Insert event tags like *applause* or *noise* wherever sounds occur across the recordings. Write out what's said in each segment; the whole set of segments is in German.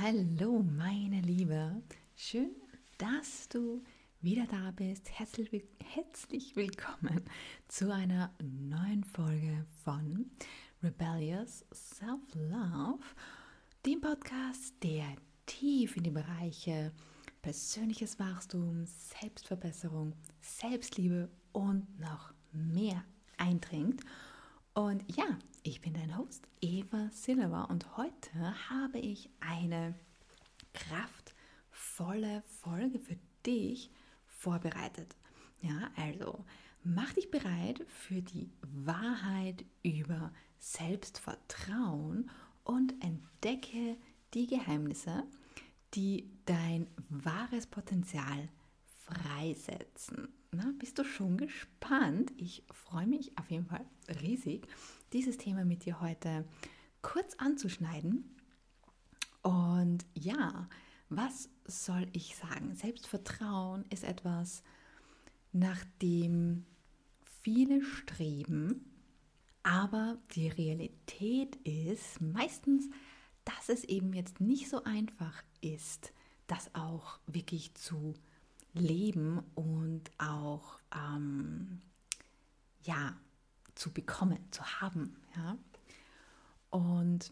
Hallo, meine Liebe. Schön, dass du wieder da bist. Herzlich, willkommen zu einer neuen Folge von Rebellious Self-Love, dem Podcast, der tief in die Bereiche persönliches Wachstum, Selbstverbesserung, Selbstliebe und noch mehr eindringt. Und ja, ich bin dein Host Eva Silver und heute habe ich eine kraftvolle Folge für dich vorbereitet. Ja, also mach dich bereit für die Wahrheit über Selbstvertrauen und entdecke die Geheimnisse, die dein wahres Potenzial freisetzen. Na, bist du schon gespannt? Ich freue mich auf jeden Fall riesig, dieses Thema mit dir heute kurz anzuschneiden. Und ja, was soll ich sagen? Selbstvertrauen ist etwas, nach dem viele streben, aber die Realität ist meistens, dass es eben jetzt nicht so einfach ist, das auch wirklich zu leben und auch ähm, ja zu bekommen, zu haben. Ja? Und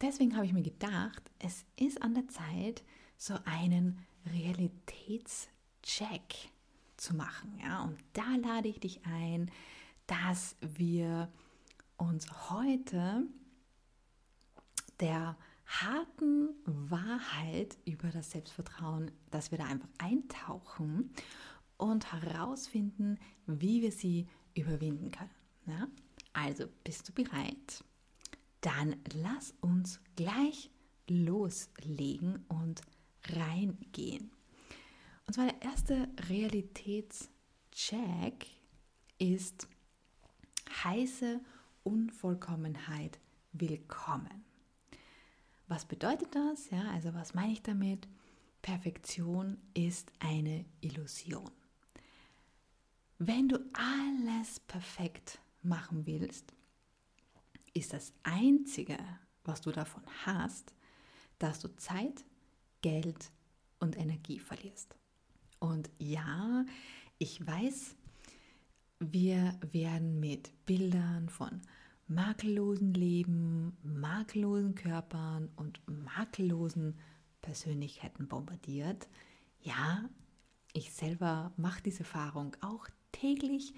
deswegen habe ich mir gedacht, es ist an der Zeit, so einen Realitätscheck zu machen. Ja? Und da lade ich dich ein, dass wir uns heute der harten Wahrheit über das Selbstvertrauen, dass wir da einfach eintauchen und herausfinden, wie wir sie überwinden können. Ja? Also, bist du bereit? Dann lass uns gleich loslegen und reingehen. Und zwar der erste Realitätscheck ist heiße Unvollkommenheit willkommen. Was bedeutet das? Ja, also was meine ich damit? Perfektion ist eine Illusion. Wenn du alles perfekt machen willst, ist das Einzige, was du davon hast, dass du Zeit, Geld und Energie verlierst. Und ja, ich weiß, wir werden mit Bildern von makellosen Leben, makellosen Körpern und makellosen Persönlichkeiten bombardiert. Ja, ich selber mache diese Erfahrung auch täglich,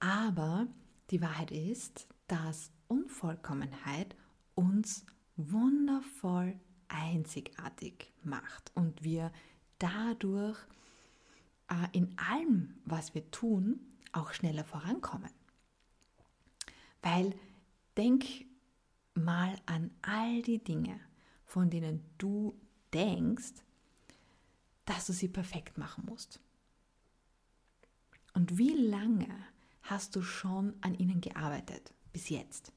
aber die Wahrheit ist, dass Unvollkommenheit uns wundervoll einzigartig macht und wir dadurch äh, in allem, was wir tun, auch schneller vorankommen. Weil denk mal an all die Dinge, von denen du denkst, dass du sie perfekt machen musst. Und wie lange hast du schon an ihnen gearbeitet bis jetzt?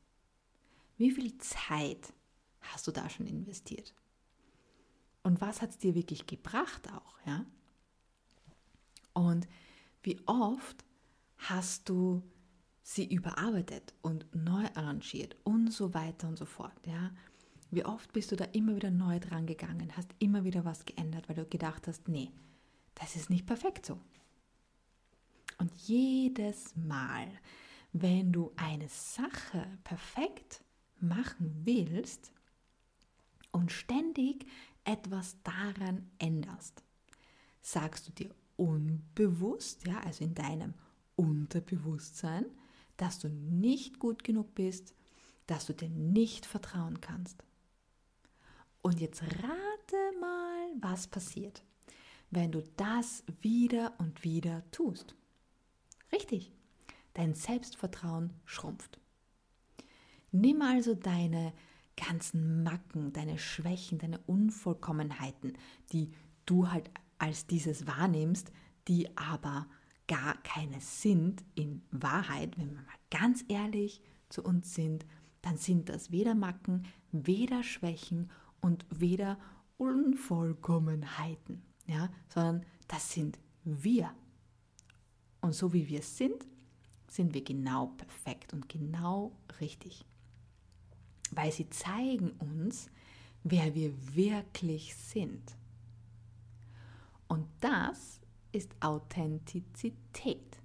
Wie viel Zeit hast du da schon investiert? Und was hat es dir wirklich gebracht auch, ja? Und wie oft hast du sie überarbeitet und neu arrangiert und so weiter und so fort. Ja? Wie oft bist du da immer wieder neu dran gegangen, hast immer wieder was geändert, weil du gedacht hast, nee, das ist nicht perfekt so. Und jedes Mal, wenn du eine Sache perfekt machen willst und ständig etwas daran änderst, sagst du dir unbewusst, ja, also in deinem Unterbewusstsein, dass du nicht gut genug bist, dass du dir nicht vertrauen kannst. Und jetzt rate mal, was passiert, wenn du das wieder und wieder tust. Richtig, dein Selbstvertrauen schrumpft. Nimm also deine ganzen Macken, deine Schwächen, deine Unvollkommenheiten, die du halt als dieses wahrnimmst, die aber gar keine sind in Wahrheit, wenn wir mal ganz ehrlich zu uns sind, dann sind das weder Macken, weder Schwächen und weder Unvollkommenheiten, ja, sondern das sind wir. Und so wie wir sind, sind wir genau perfekt und genau richtig. Weil sie zeigen uns, wer wir wirklich sind. Und das ist Authentizität.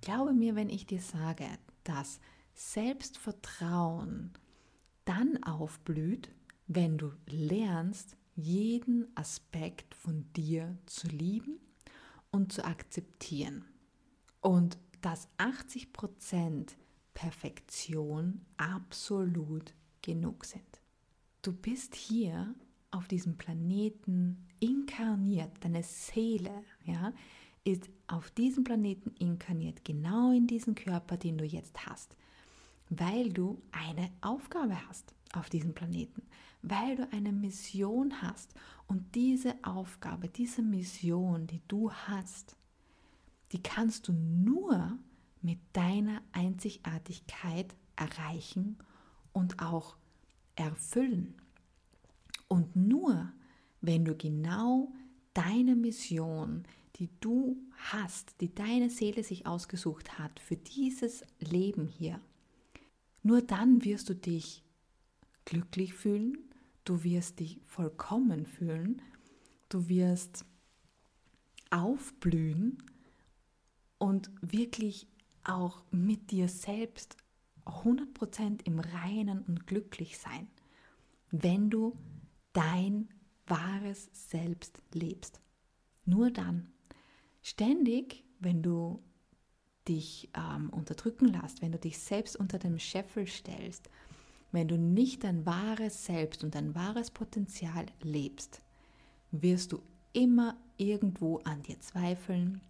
Glaube mir, wenn ich dir sage, dass Selbstvertrauen dann aufblüht, wenn du lernst, jeden Aspekt von dir zu lieben und zu akzeptieren. Und dass 80% Perfektion absolut genug sind. Du bist hier auf diesem Planeten inkarniert, deine Seele, ja, ist auf diesem Planeten inkarniert, genau in diesen Körper, den du jetzt hast, weil du eine Aufgabe hast auf diesem Planeten, weil du eine Mission hast und diese Aufgabe, diese Mission, die du hast, die kannst du nur mit deiner Einzigartigkeit erreichen und auch erfüllen. Und nur wenn du genau deine Mission, die du hast, die deine Seele sich ausgesucht hat für dieses Leben hier, nur dann wirst du dich glücklich fühlen, du wirst dich vollkommen fühlen, du wirst aufblühen und wirklich auch mit dir selbst 100% im Reinen und glücklich sein, wenn du dein wahres Selbst lebst. Nur dann. Ständig, wenn du dich ähm, unterdrücken lässt, wenn du dich selbst unter dem Scheffel stellst, wenn du nicht dein wahres Selbst und dein wahres Potenzial lebst, wirst du immer irgendwo an dir zweifeln.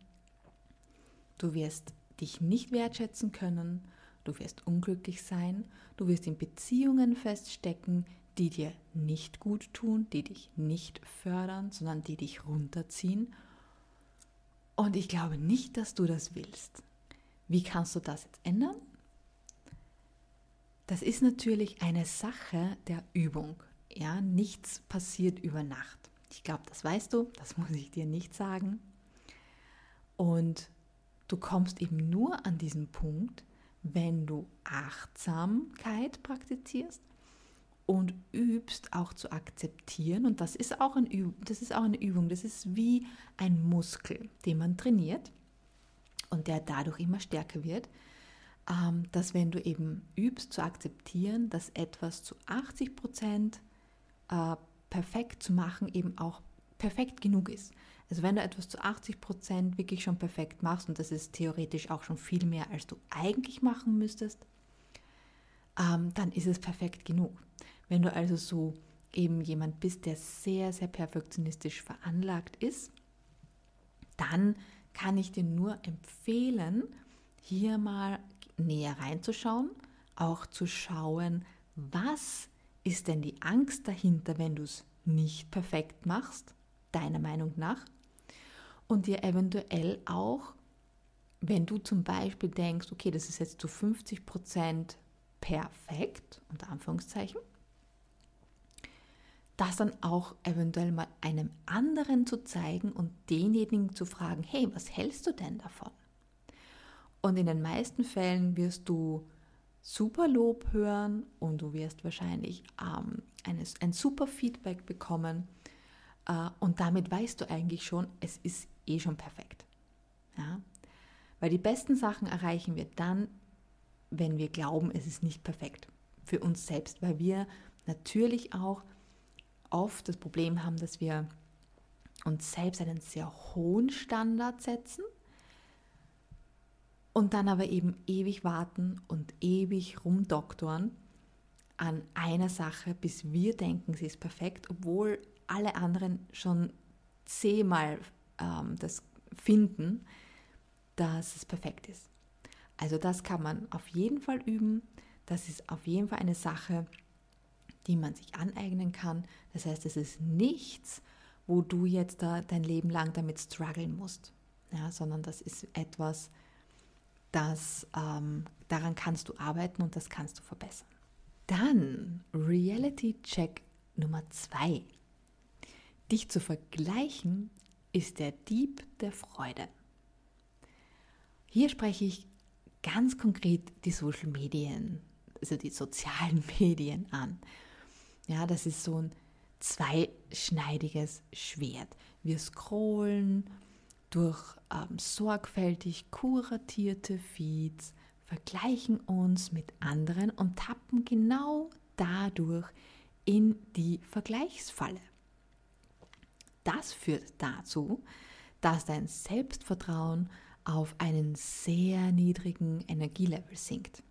Du wirst dich nicht wertschätzen können, du wirst unglücklich sein, du wirst in Beziehungen feststecken, die dir nicht gut tun, die dich nicht fördern, sondern die dich runterziehen. Und ich glaube nicht, dass du das willst. Wie kannst du das jetzt ändern? Das ist natürlich eine Sache der Übung. Ja, nichts passiert über Nacht. Ich glaube, das weißt du, das muss ich dir nicht sagen. Und du kommst eben nur an diesen Punkt, wenn du Achtsamkeit praktizierst und übst auch zu akzeptieren. Und das ist auch, ein das ist auch eine Übung. Das ist wie ein Muskel, den man trainiert und der dadurch immer stärker wird, ähm, dass wenn du eben übst zu akzeptieren, dass etwas zu 80 Prozent äh, perfekt zu machen eben auch perfekt genug ist. Also wenn du etwas zu 80 Prozent wirklich schon perfekt machst, und das ist theoretisch auch schon viel mehr, als du eigentlich machen müsstest, ähm, dann ist es perfekt genug. Wenn du also so eben jemand bist, der sehr, sehr perfektionistisch veranlagt ist, dann kann ich dir nur empfehlen, hier mal näher reinzuschauen, auch zu schauen, was ist denn die Angst dahinter, wenn du es nicht perfekt machst, deiner Meinung nach, und dir eventuell auch, wenn du zum Beispiel denkst, okay, das ist jetzt zu 50 Prozent perfekt, unter Anführungszeichen, das dann auch eventuell mal einem anderen zu zeigen und denjenigen zu fragen, hey, was hältst du denn davon? Und in den meisten Fällen wirst du super Lob hören und du wirst wahrscheinlich ähm, eine, ein super Feedback bekommen. Äh, und damit weißt du eigentlich schon, es ist eh schon perfekt. Ja? Weil die besten Sachen erreichen wir dann, wenn wir glauben, es ist nicht perfekt für uns selbst, weil wir natürlich auch oft das Problem haben, dass wir uns selbst einen sehr hohen Standard setzen und dann aber eben ewig warten und ewig rumdoktoren an einer Sache, bis wir denken, sie ist perfekt, obwohl alle anderen schon zehnmal ähm, das finden, dass es perfekt ist. Also das kann man auf jeden Fall üben. Das ist auf jeden Fall eine Sache, die man sich aneignen kann. Das heißt, es ist nichts, wo du jetzt da dein Leben lang damit strugglen musst, ja, sondern das ist etwas, das ähm, daran kannst du arbeiten und das kannst du verbessern. Dann Reality Check Nummer zwei. Dich zu vergleichen ist der Dieb der Freude. Hier spreche ich ganz konkret die Social Medien, also die sozialen *laughs* Medien an. Ja, das ist so ein, zweischneidiges Schwert. Wir scrollen durch ähm, sorgfältig kuratierte Feeds, vergleichen uns mit anderen und tappen genau dadurch in die Vergleichsfalle. Das führt dazu, dass dein Selbstvertrauen auf einen sehr niedrigen Energielevel sinkt.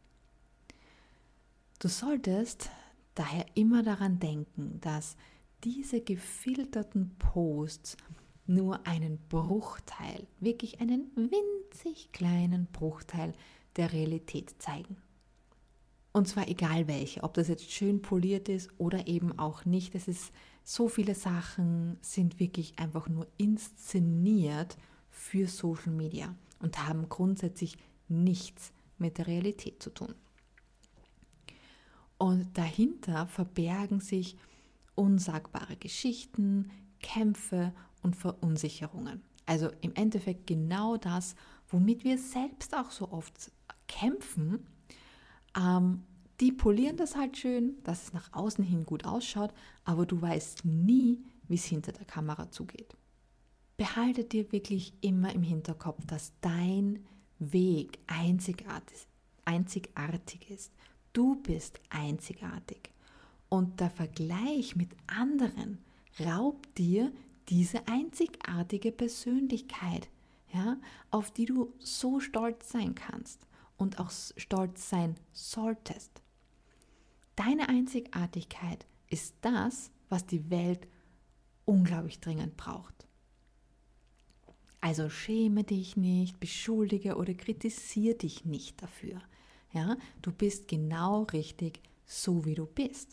Du solltest daher immer daran denken, dass diese gefilterten Posts nur einen Bruchteil, wirklich einen winzig kleinen Bruchteil der Realität zeigen. Und zwar egal welche, ob das jetzt schön poliert ist oder eben auch nicht. Es ist so viele Sachen sind wirklich einfach nur inszeniert für Social Media und haben grundsätzlich nichts mit der Realität zu tun. Und dahinter verbergen sich unsagbare Geschichten, Kämpfe und Verunsicherungen. Also im Endeffekt genau das, womit wir selbst auch so oft kämpfen. Ähm, die polieren das halt schön, dass es nach außen hin gut ausschaut, aber du weißt nie, wie es hinter der Kamera zugeht. Behalte dir wirklich immer im Hinterkopf, dass dein Weg einzigartig, einzigartig ist. Du bist einzigartig. Und der Vergleich mit anderen raubt dir diese einzigartige Persönlichkeit, ja, auf die du so stolz sein kannst und auch stolz sein solltest. Deine Einzigartigkeit ist das, was die Welt unglaublich dringend braucht. Also schäme dich nicht, beschuldige oder kritisiere dich nicht dafür. Ja, du bist genau richtig, so wie du bist.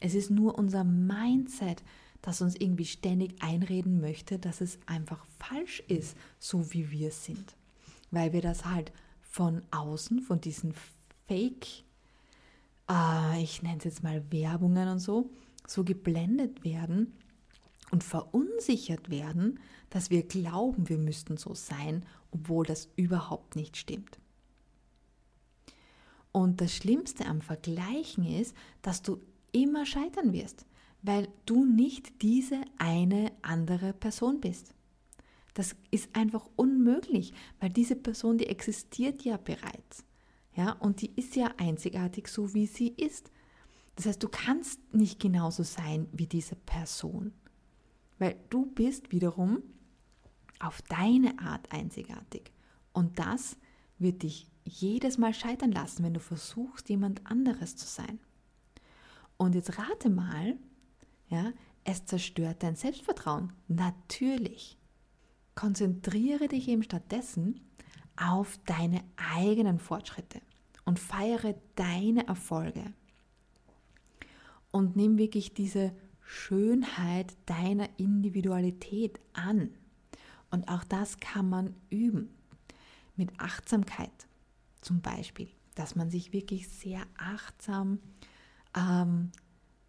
Es ist nur unser Mindset, das uns irgendwie ständig einreden möchte, dass es einfach falsch ist, so wie wir sind. Weil wir das halt von außen, von diesen Fake, äh, ich nenne es jetzt mal Werbungen und so, so geblendet werden und verunsichert werden, dass wir glauben, wir müssten so sein, obwohl das überhaupt nicht stimmt. Und das Schlimmste am Vergleichen ist, dass du immer scheitern wirst, weil du nicht diese eine andere Person bist. Das ist einfach unmöglich, weil diese Person, die existiert ja bereits. Ja, und die ist ja einzigartig so, wie sie ist. Das heißt, du kannst nicht genauso sein wie diese Person, weil du bist wiederum auf deine Art einzigartig. Und das wird dich jedes Mal scheitern lassen, wenn du versuchst, jemand anderes zu sein. Und jetzt rate mal, ja, es zerstört dein Selbstvertrauen. Natürlich. Konzentriere dich eben stattdessen auf deine eigenen Fortschritte und feiere deine Erfolge. Und nimm wirklich diese Schönheit deiner Individualität an. Und auch das kann man üben. Mit Achtsamkeit zum Beispiel, dass man sich wirklich sehr achtsam ähm,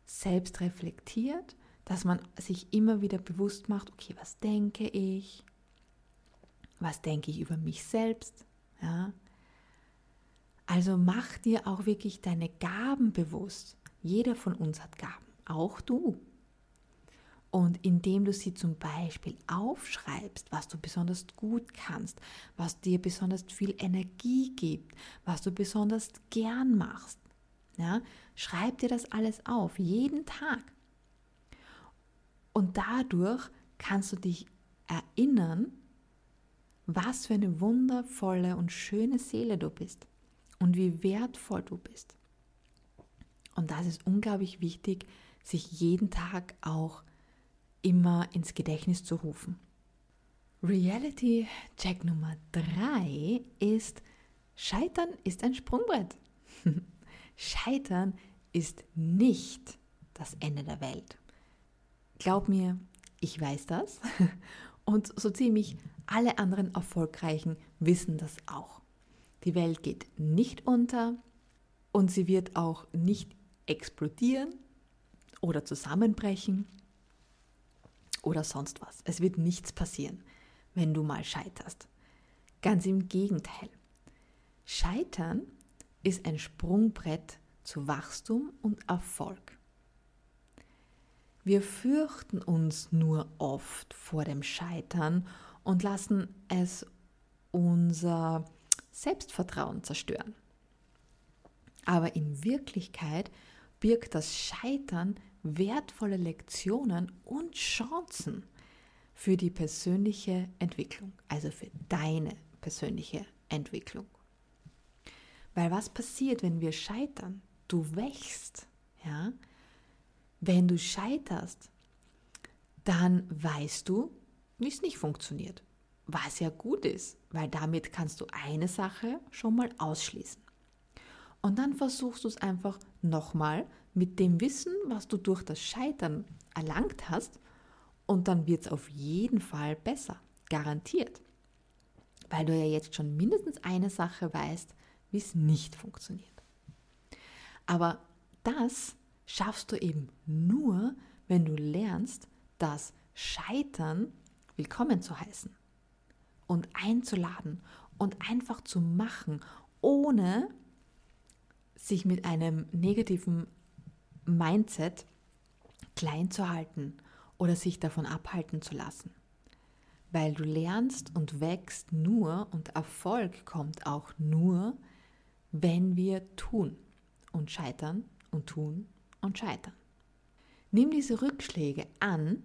selbst reflektiert, dass man sich immer wieder bewusst macht, okay, was denke ich? Was denke ich über mich selbst? Ja? Also mach dir auch wirklich deine Gaben bewusst. Jeder von uns hat Gaben, auch du. Und indem du sie zum Beispiel aufschreibst, was du besonders gut kannst, was dir besonders viel Energie gibt, was du besonders gern machst, ja, schreib dir das alles auf, jeden Tag. Und dadurch kannst du dich erinnern, was für eine wundervolle und schöne Seele du bist und wie wertvoll du bist. Und das ist unglaublich wichtig, sich jeden Tag auch immer ins Gedächtnis zu rufen. Reality Check Nummer 3 ist, Scheitern ist ein Sprungbrett. *laughs* Scheitern ist nicht das Ende der Welt. Glaub mir, ich weiß das *laughs* und so ziemlich alle anderen Erfolgreichen wissen das auch. Die Welt geht nicht unter und sie wird auch nicht explodieren oder zusammenbrechen oder sonst was. Es wird nichts passieren, wenn du mal scheiterst. Ganz im Gegenteil. Scheitern ist ein Sprungbrett zu Wachstum und Erfolg. Wir fürchten uns nur oft vor dem Scheitern und lassen es unser Selbstvertrauen zerstören. Aber in Wirklichkeit birgt das Scheitern wertvolle Lektionen und Chancen für die persönliche Entwicklung, also für deine persönliche Entwicklung. Weil was passiert, wenn wir scheitern? Du wächst, ja? Wenn du scheiterst, dann weißt du, wie es nicht funktioniert. Was ja gut ist, weil damit kannst du eine Sache schon mal ausschließen. Und dann versuchst du es einfach nochmal mit dem Wissen, was du durch das Scheitern erlangt hast, und dann wird es auf jeden Fall besser, garantiert. Weil du ja jetzt schon mindestens eine Sache weißt, wie es nicht funktioniert. Aber das schaffst du eben nur, wenn du lernst, das Scheitern willkommen zu heißen und einzuladen und einfach zu machen, ohne sich mit einem negativen Mindset klein zu halten oder sich davon abhalten zu lassen. Weil du lernst und wächst nur und Erfolg kommt auch nur, wenn wir tun und scheitern und tun und scheitern. Nimm diese Rückschläge an,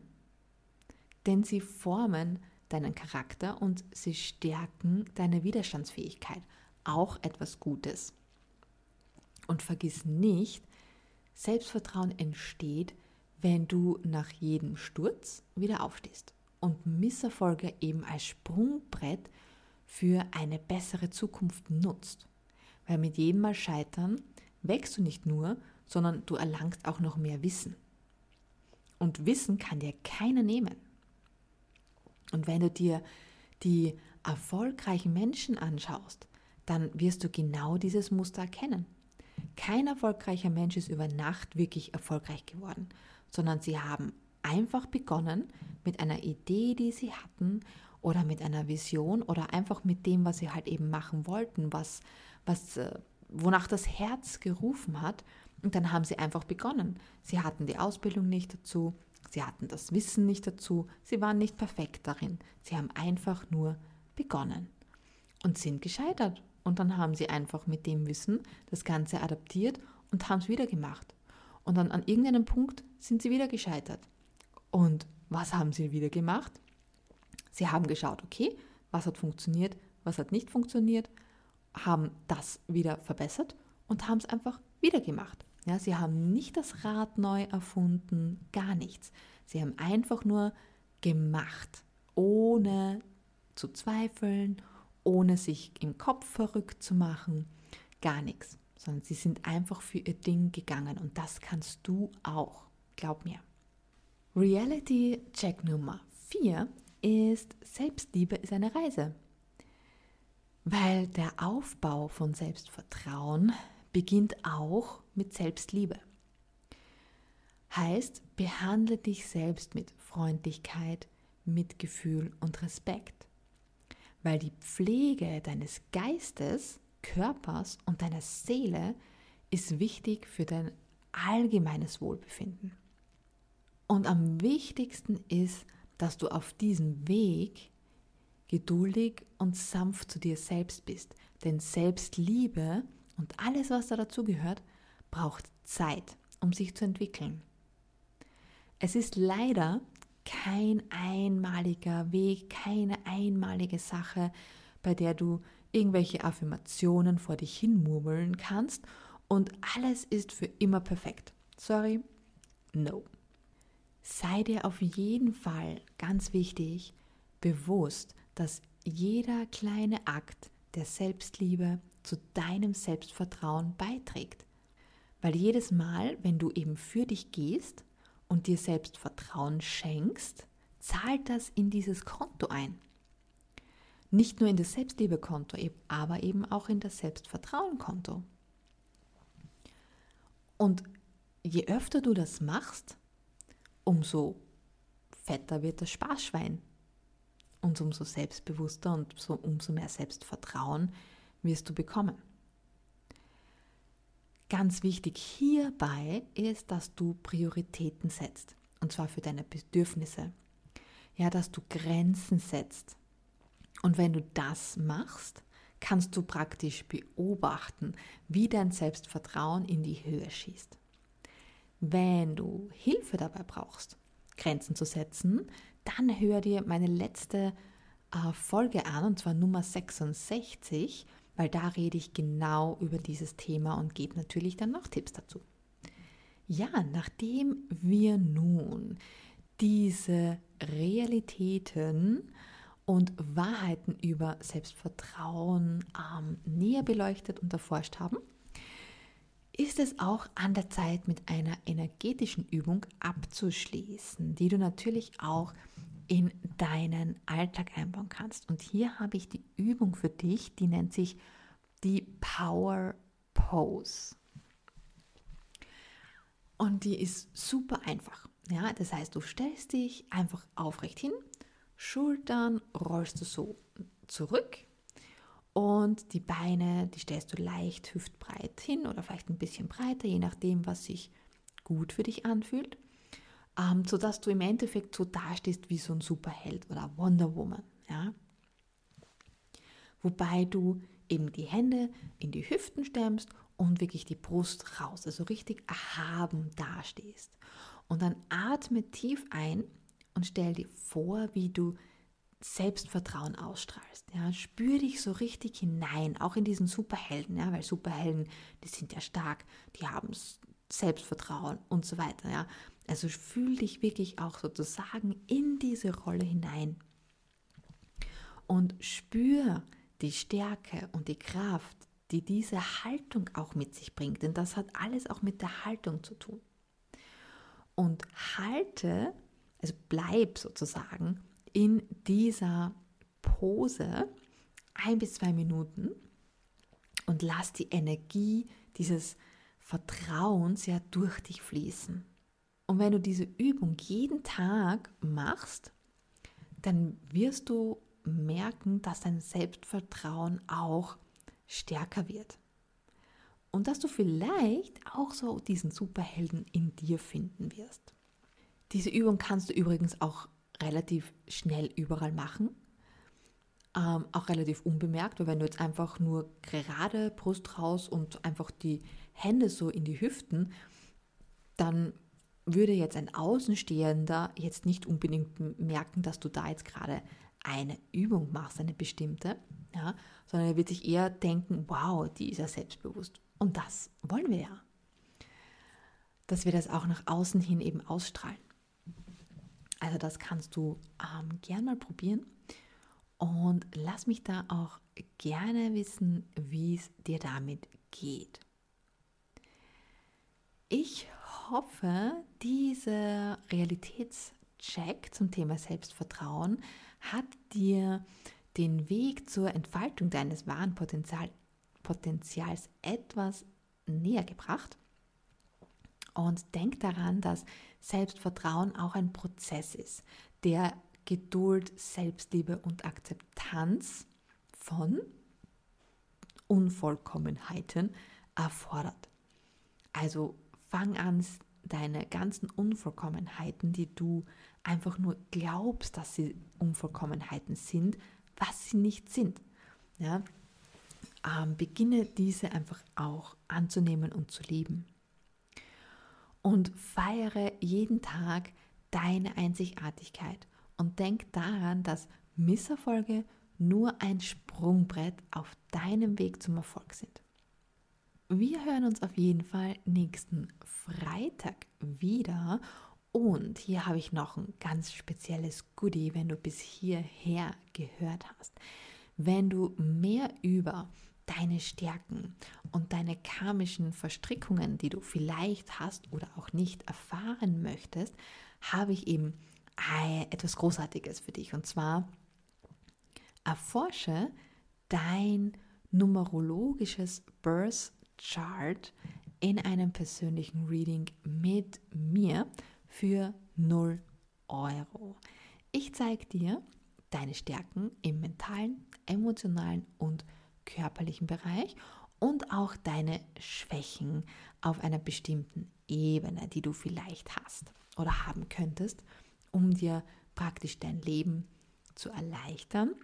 denn sie formen deinen Charakter und sie stärken deine Widerstandsfähigkeit. Auch etwas Gutes. Und vergiss nicht, Selbstvertrauen entsteht, wenn du nach jedem Sturz wieder aufstehst und Misserfolge eben als Sprungbrett für eine bessere Zukunft nutzt. Weil mit jedem Mal scheitern wächst du nicht nur, sondern du erlangst auch noch mehr Wissen. Und Wissen kann dir keiner nehmen. Und wenn du dir die erfolgreichen Menschen anschaust, dann wirst du genau dieses Muster erkennen. Kein erfolgreicher Mensch ist über Nacht wirklich erfolgreich geworden, sondern sie haben einfach begonnen mit einer Idee, die sie hatten oder mit einer Vision oder einfach mit dem, was sie halt eben machen wollten, was, was, äh, wonach das Herz gerufen hat. Und dann haben sie einfach begonnen. Sie hatten die Ausbildung nicht dazu, sie hatten das Wissen nicht dazu, sie waren nicht perfekt darin. Sie haben einfach nur begonnen und sind gescheitert. Und dann haben sie einfach mit dem Wissen das Ganze adaptiert und haben es wieder gemacht. Und dann an irgendeinem Punkt sind sie wieder gescheitert. Und was haben sie wieder gemacht? Sie haben geschaut, okay, was hat funktioniert, was hat nicht funktioniert, haben das wieder verbessert und haben es einfach wieder gemacht. Ja, sie haben nicht das Rad neu erfunden, gar nichts. Sie haben einfach nur gemacht, ohne zu zweifeln, ohne sich im Kopf verrückt zu machen, gar nichts, sondern sie sind einfach für ihr Ding gegangen und das kannst du auch, glaub mir. Reality Check Nummer 4 ist Selbstliebe ist eine Reise. Weil der Aufbau von Selbstvertrauen beginnt auch mit Selbstliebe. Heißt, behandle dich selbst mit Freundlichkeit, Mitgefühl und Respekt. Weil die Pflege deines Geistes, Körpers und deiner Seele ist wichtig für dein allgemeines Wohlbefinden. Und am wichtigsten ist, dass du auf diesem Weg geduldig und sanft zu dir selbst bist. Denn Selbstliebe und alles, was da dazugehört, braucht Zeit, um sich zu entwickeln. Es ist leider kein einmaliger Weg, keine einmalige Sache, bei der du irgendwelche Affirmationen vor dich hinmurmeln kannst und alles ist für immer perfekt. Sorry, no. Sei dir auf jeden Fall ganz wichtig bewusst, dass jeder kleine Akt der Selbstliebe zu deinem Selbstvertrauen beiträgt. Weil jedes Mal, wenn du eben für dich gehst und dir Selbstvertrauen schenkst, zahlt das in dieses Konto ein. Nicht nur in das Selbstliebekonto, aber eben auch in das Selbstvertrauenkonto. Und je öfter du das machst, umso fetter wird das Sparschwein. Und umso selbstbewusster und so, umso mehr Selbstvertrauen wirst du bekommen. Ganz wichtig hierbei ist, dass du Prioritäten setzt und zwar für deine Bedürfnisse. Ja, dass du Grenzen setzt. Und wenn du das machst, kannst du praktisch beobachten, wie dein Selbstvertrauen in die Höhe schießt. Wenn du Hilfe dabei brauchst, Grenzen zu setzen, dann hör dir meine letzte äh, Folge an, und zwar Nummer 66, weil da rede ich genau über dieses Thema und gebe natürlich dann noch Tipps dazu. Ja, nachdem wir nun diese Realitäten und Wahrheiten über Selbstvertrauen ähm, näher beleuchtet und erforscht haben, ist es auch an der Zeit, mit einer energetischen Übung abzuschließen, die du natürlich auch in deinen Alltag einbauen kannst. Und hier habe ich die Übung für dich, die nennt sich die Power Pose. Und die ist super einfach. Ja, das heißt, du stellst dich einfach aufrecht hin, Schultern rollst du so zurück und die Beine, die stellst du leicht hüftbreit hin oder vielleicht ein bisschen breiter, je nachdem, was sich gut für dich anfühlt, ähm, sodass du im Endeffekt so dastehst wie so ein Superheld oder Wonder Woman. Ja? Wobei du eben die Hände in die Hüften stemmst und wirklich die Brust raus, also richtig erhaben dastehst. Und dann atme tief ein und stell dir vor, wie du Selbstvertrauen ausstrahlst. Ja, spür dich so richtig hinein, auch in diesen Superhelden, ja, weil Superhelden, die sind ja stark, die haben Selbstvertrauen und so weiter. Ja. Also fühl dich wirklich auch sozusagen in diese Rolle hinein und spür die Stärke und die Kraft, die diese Haltung auch mit sich bringt. Denn das hat alles auch mit der Haltung zu tun. Und halte, also bleib sozusagen in dieser Pose ein bis zwei Minuten und lass die Energie dieses Vertrauens ja durch dich fließen. Und wenn du diese Übung jeden Tag machst, dann wirst du merken, dass dein Selbstvertrauen auch stärker wird. Und dass du vielleicht auch so diesen Superhelden in dir finden wirst. Diese Übung kannst du übrigens auch relativ schnell überall machen. Ähm, auch relativ unbemerkt, weil wenn du jetzt einfach nur gerade Brust raus und einfach die Hände so in die Hüften, dann würde jetzt ein Außenstehender jetzt nicht unbedingt merken, dass du da jetzt gerade eine Übung machst, eine bestimmte, ja, sondern er wird sich eher denken, wow, die ist ja selbstbewusst. Und das wollen wir ja. Dass wir das auch nach außen hin eben ausstrahlen. Also das kannst du ähm, gern mal probieren. Und lass mich da auch gerne wissen, wie es dir damit geht. Ich hoffe, dieser Realitätscheck zum Thema Selbstvertrauen hat dir den Weg zur Entfaltung deines wahren Potenzial, Potenzials etwas näher gebracht. Und denk daran, dass Selbstvertrauen auch ein Prozess ist, der Geduld, Selbstliebe und Akzeptanz von Unvollkommenheiten erfordert. Also fang an, deine ganzen Unvollkommenheiten, die du einfach nur glaubst, dass sie Unvollkommenheiten sind, was sie nicht sind. Ja? Ähm, beginne diese einfach auch anzunehmen und zu lieben. Und feiere jeden Tag deine Einzigartigkeit und denk daran, dass Misserfolge nur ein Sprungbrett auf deinem Weg zum Erfolg sind. Wir hören uns auf jeden Fall nächsten Freitag wieder und hier habe ich noch ein ganz spezielles Goodie, wenn du bis hierher gehört hast. Wenn du mehr über deine Stärken und deine karmischen Verstrickungen, die du vielleicht hast oder auch nicht erfahren möchtest, habe ich eben etwas Großartiges für dich. Und zwar erforsche dein numerologisches Birth Chart in einem persönlichen Reading mit mir für 0 Euro. Ich zeige dir deine Stärken im mentalen, emotionalen und körperlichen Bereich und auch deine Schwächen auf einer bestimmten Ebene, die du vielleicht hast. oder haben könntest, um dir praktisch dein Leben zu erleichtern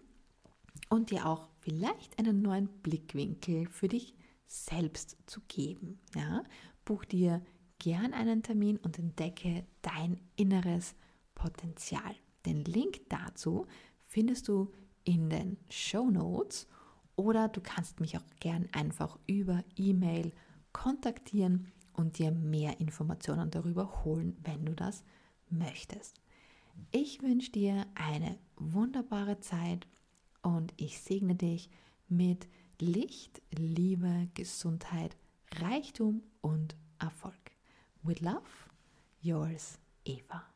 und dir auch vielleicht einen neuen Blickwinkel für dich selbst zu geben. Ja? Buch dir gern einen Termin und entdecke dein inneres Potenzial. Den Link dazu findest du in den Show Notes oder du kannst mich auch gern einfach über E-Mail kontaktieren und dir mehr Informationen darüber holen, wenn du das möchtest. Ich wünsche dir eine wunderbare Zeit und ich segne dich mit Licht, Liebe, Gesundheit, Reichtum und Erfolg. With love, yours, Eva.